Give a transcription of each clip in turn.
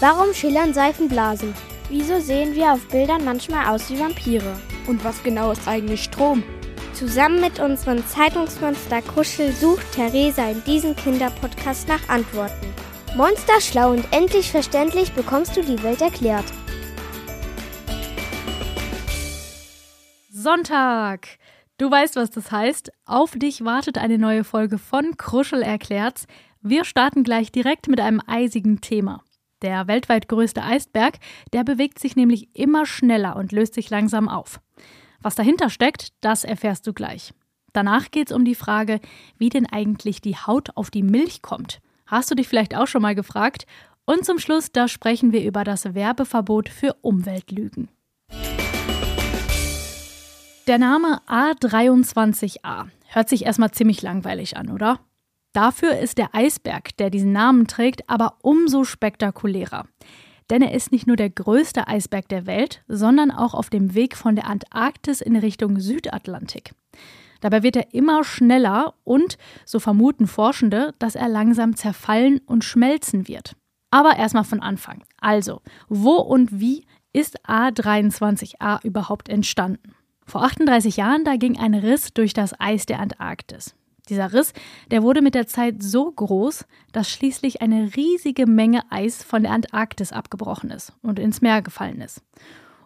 Warum schillern Seifenblasen? Wieso sehen wir auf Bildern manchmal aus wie Vampire? Und was genau ist eigentlich Strom? Zusammen mit unserem Zeitungsmonster Kuschel sucht Theresa in diesem Kinderpodcast nach Antworten. Monster schlau und endlich verständlich bekommst du die Welt erklärt. Sonntag! Du weißt, was das heißt. Auf dich wartet eine neue Folge von Kruschel erklärt's. Wir starten gleich direkt mit einem eisigen Thema. Der weltweit größte Eisberg, der bewegt sich nämlich immer schneller und löst sich langsam auf. Was dahinter steckt, das erfährst du gleich. Danach geht es um die Frage, wie denn eigentlich die Haut auf die Milch kommt. Hast du dich vielleicht auch schon mal gefragt? Und zum Schluss, da sprechen wir über das Werbeverbot für Umweltlügen. Der Name A23A hört sich erstmal ziemlich langweilig an, oder? Dafür ist der Eisberg, der diesen Namen trägt, aber umso spektakulärer. Denn er ist nicht nur der größte Eisberg der Welt, sondern auch auf dem Weg von der Antarktis in Richtung Südatlantik. Dabei wird er immer schneller und, so vermuten Forschende, dass er langsam zerfallen und schmelzen wird. Aber erstmal von Anfang. Also, wo und wie ist A23A überhaupt entstanden? Vor 38 Jahren, da ging ein Riss durch das Eis der Antarktis. Dieser Riss, der wurde mit der Zeit so groß, dass schließlich eine riesige Menge Eis von der Antarktis abgebrochen ist und ins Meer gefallen ist.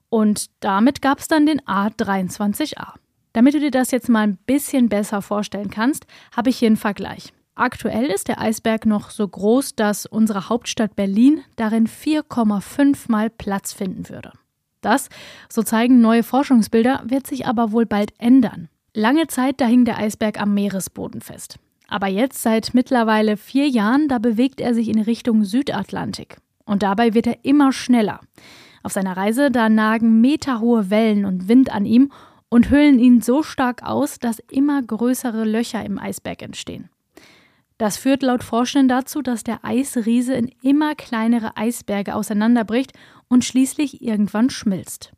Und damit gab es dann den A23A. Damit du dir das jetzt mal ein bisschen besser vorstellen kannst, habe ich hier einen Vergleich. Aktuell ist der Eisberg noch so groß, dass unsere Hauptstadt Berlin darin 4,5 mal Platz finden würde. Das, so zeigen neue Forschungsbilder, wird sich aber wohl bald ändern. Lange Zeit, da hing der Eisberg am Meeresboden fest. Aber jetzt, seit mittlerweile vier Jahren, da bewegt er sich in Richtung Südatlantik. Und dabei wird er immer schneller. Auf seiner Reise, da nagen meterhohe Wellen und Wind an ihm und hüllen ihn so stark aus, dass immer größere Löcher im Eisberg entstehen. Das führt laut Forschenden dazu, dass der Eisriese in immer kleinere Eisberge auseinanderbricht und schließlich irgendwann schmilzt.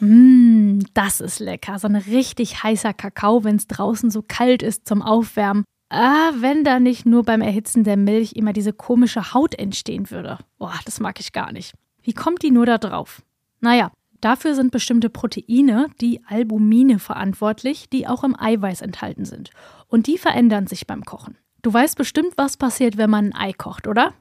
Mmh, das ist lecker. So ein richtig heißer Kakao, wenn es draußen so kalt ist zum Aufwärmen. Ah, wenn da nicht nur beim Erhitzen der Milch immer diese komische Haut entstehen würde. Boah, das mag ich gar nicht. Wie kommt die nur da drauf? Naja, dafür sind bestimmte Proteine, die Albumine, verantwortlich, die auch im Eiweiß enthalten sind. Und die verändern sich beim Kochen. Du weißt bestimmt, was passiert, wenn man ein Ei kocht, oder?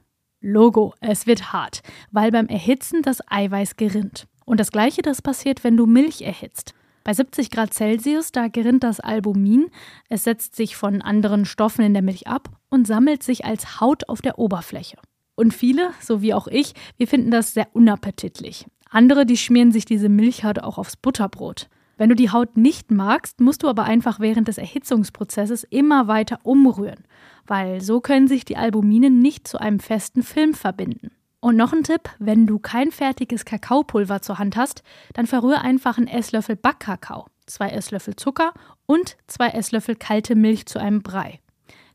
Logo, es wird hart, weil beim Erhitzen das Eiweiß gerinnt. Und das gleiche, das passiert, wenn du Milch erhitzt. Bei 70 Grad Celsius, da gerinnt das Albumin, es setzt sich von anderen Stoffen in der Milch ab und sammelt sich als Haut auf der Oberfläche. Und viele, so wie auch ich, wir finden das sehr unappetitlich. Andere, die schmieren sich diese Milchhaut auch aufs Butterbrot. Wenn du die Haut nicht magst, musst du aber einfach während des Erhitzungsprozesses immer weiter umrühren, weil so können sich die Albumine nicht zu einem festen Film verbinden. Und noch ein Tipp, wenn du kein fertiges Kakaopulver zur Hand hast, dann verrühre einfach einen Esslöffel Backkakao, zwei Esslöffel Zucker und zwei Esslöffel kalte Milch zu einem Brei.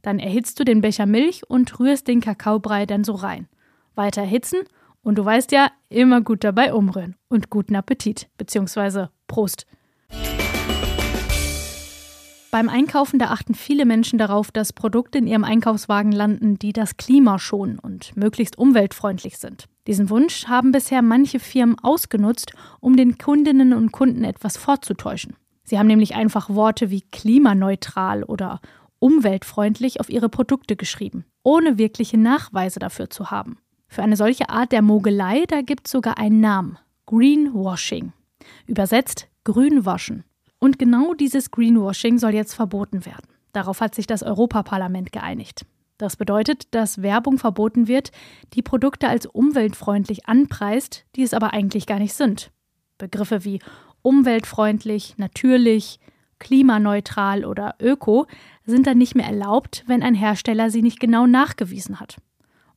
Dann erhitzt du den Becher Milch und rührst den Kakaobrei dann so rein. Weiter erhitzen und du weißt ja, immer gut dabei umrühren. Und guten Appetit, beziehungsweise Prost. Beim Einkaufen, da achten viele Menschen darauf, dass Produkte in ihrem Einkaufswagen landen, die das Klima schonen und möglichst umweltfreundlich sind. Diesen Wunsch haben bisher manche Firmen ausgenutzt, um den Kundinnen und Kunden etwas vorzutäuschen. Sie haben nämlich einfach Worte wie klimaneutral oder umweltfreundlich auf ihre Produkte geschrieben, ohne wirkliche Nachweise dafür zu haben. Für eine solche Art der Mogelei, da gibt es sogar einen Namen: Greenwashing. Übersetzt Grünwaschen. Und genau dieses Greenwashing soll jetzt verboten werden. Darauf hat sich das Europaparlament geeinigt. Das bedeutet, dass Werbung verboten wird, die Produkte als umweltfreundlich anpreist, die es aber eigentlich gar nicht sind. Begriffe wie umweltfreundlich, natürlich, klimaneutral oder öko sind dann nicht mehr erlaubt, wenn ein Hersteller sie nicht genau nachgewiesen hat.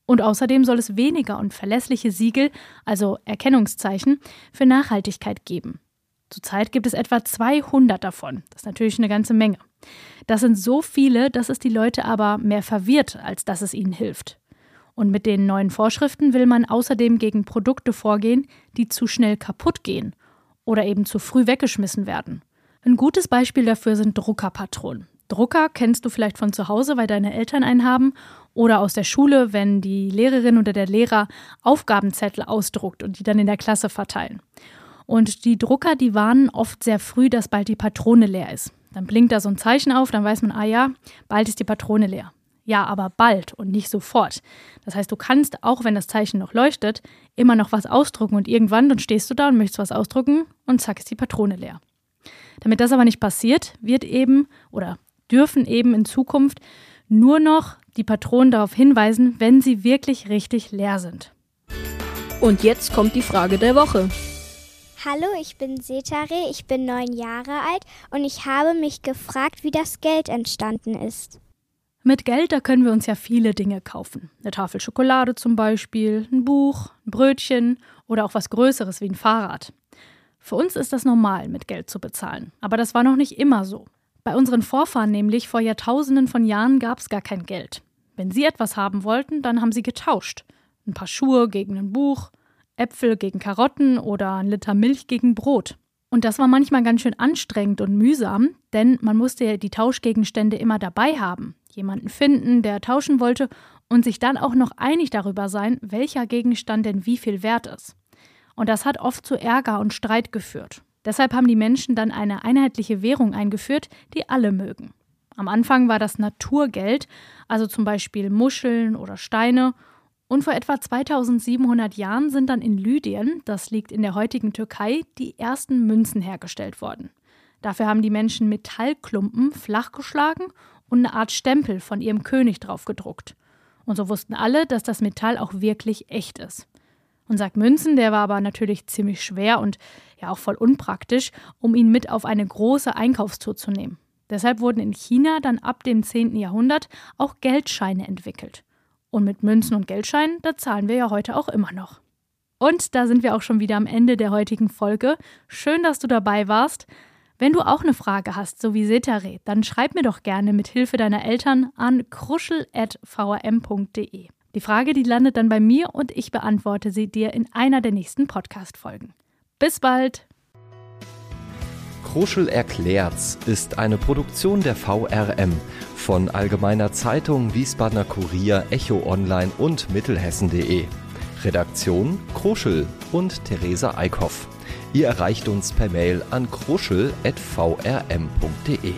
Und außerdem soll es weniger und verlässliche Siegel, also Erkennungszeichen, für Nachhaltigkeit geben. Zurzeit gibt es etwa 200 davon. Das ist natürlich eine ganze Menge. Das sind so viele, dass es die Leute aber mehr verwirrt, als dass es ihnen hilft. Und mit den neuen Vorschriften will man außerdem gegen Produkte vorgehen, die zu schnell kaputt gehen oder eben zu früh weggeschmissen werden. Ein gutes Beispiel dafür sind Druckerpatronen. Drucker kennst du vielleicht von zu Hause, weil deine Eltern einen haben, oder aus der Schule, wenn die Lehrerin oder der Lehrer Aufgabenzettel ausdruckt und die dann in der Klasse verteilen. Und die Drucker, die warnen oft sehr früh, dass bald die Patrone leer ist. Dann blinkt da so ein Zeichen auf, dann weiß man, ah ja, bald ist die Patrone leer. Ja, aber bald und nicht sofort. Das heißt, du kannst, auch wenn das Zeichen noch leuchtet, immer noch was ausdrucken und irgendwann, dann stehst du da und möchtest was ausdrucken und zack ist die Patrone leer. Damit das aber nicht passiert, wird eben oder dürfen eben in Zukunft nur noch die Patronen darauf hinweisen, wenn sie wirklich richtig leer sind. Und jetzt kommt die Frage der Woche. Hallo, ich bin Setare, ich bin neun Jahre alt und ich habe mich gefragt, wie das Geld entstanden ist. Mit Geld, da können wir uns ja viele Dinge kaufen. Eine Tafel Schokolade zum Beispiel, ein Buch, ein Brötchen oder auch was Größeres wie ein Fahrrad. Für uns ist das normal, mit Geld zu bezahlen. Aber das war noch nicht immer so. Bei unseren Vorfahren nämlich vor Jahrtausenden von Jahren gab es gar kein Geld. Wenn sie etwas haben wollten, dann haben sie getauscht. Ein paar Schuhe gegen ein Buch, Äpfel gegen Karotten oder ein Liter Milch gegen Brot. Und das war manchmal ganz schön anstrengend und mühsam, denn man musste ja die Tauschgegenstände immer dabei haben jemanden finden, der tauschen wollte und sich dann auch noch einig darüber sein, welcher Gegenstand denn wie viel wert ist. Und das hat oft zu Ärger und Streit geführt. Deshalb haben die Menschen dann eine einheitliche Währung eingeführt, die alle mögen. Am Anfang war das Naturgeld, also zum Beispiel Muscheln oder Steine. Und vor etwa 2700 Jahren sind dann in Lydien, das liegt in der heutigen Türkei, die ersten Münzen hergestellt worden. Dafür haben die Menschen Metallklumpen flachgeschlagen und eine Art Stempel von ihrem König drauf gedruckt. Und so wussten alle, dass das Metall auch wirklich echt ist. Und sagt Münzen, der war aber natürlich ziemlich schwer und ja auch voll unpraktisch, um ihn mit auf eine große Einkaufstour zu nehmen. Deshalb wurden in China dann ab dem 10. Jahrhundert auch Geldscheine entwickelt. Und mit Münzen und Geldscheinen, da zahlen wir ja heute auch immer noch. Und da sind wir auch schon wieder am Ende der heutigen Folge. Schön, dass du dabei warst. Wenn du auch eine Frage hast, so wie Setare, dann schreib mir doch gerne mit Hilfe deiner Eltern an kruschel.vrm.de. Die Frage, die landet dann bei mir und ich beantworte sie dir in einer der nächsten Podcast-Folgen. Bis bald! Kruschel erklärt's ist eine Produktion der VRM von Allgemeiner Zeitung, Wiesbadener Kurier, Echo Online und Mittelhessen.de. Redaktion Kruschel und Theresa Eickhoff. Ihr erreicht uns per Mail an kruschel.vrm.de.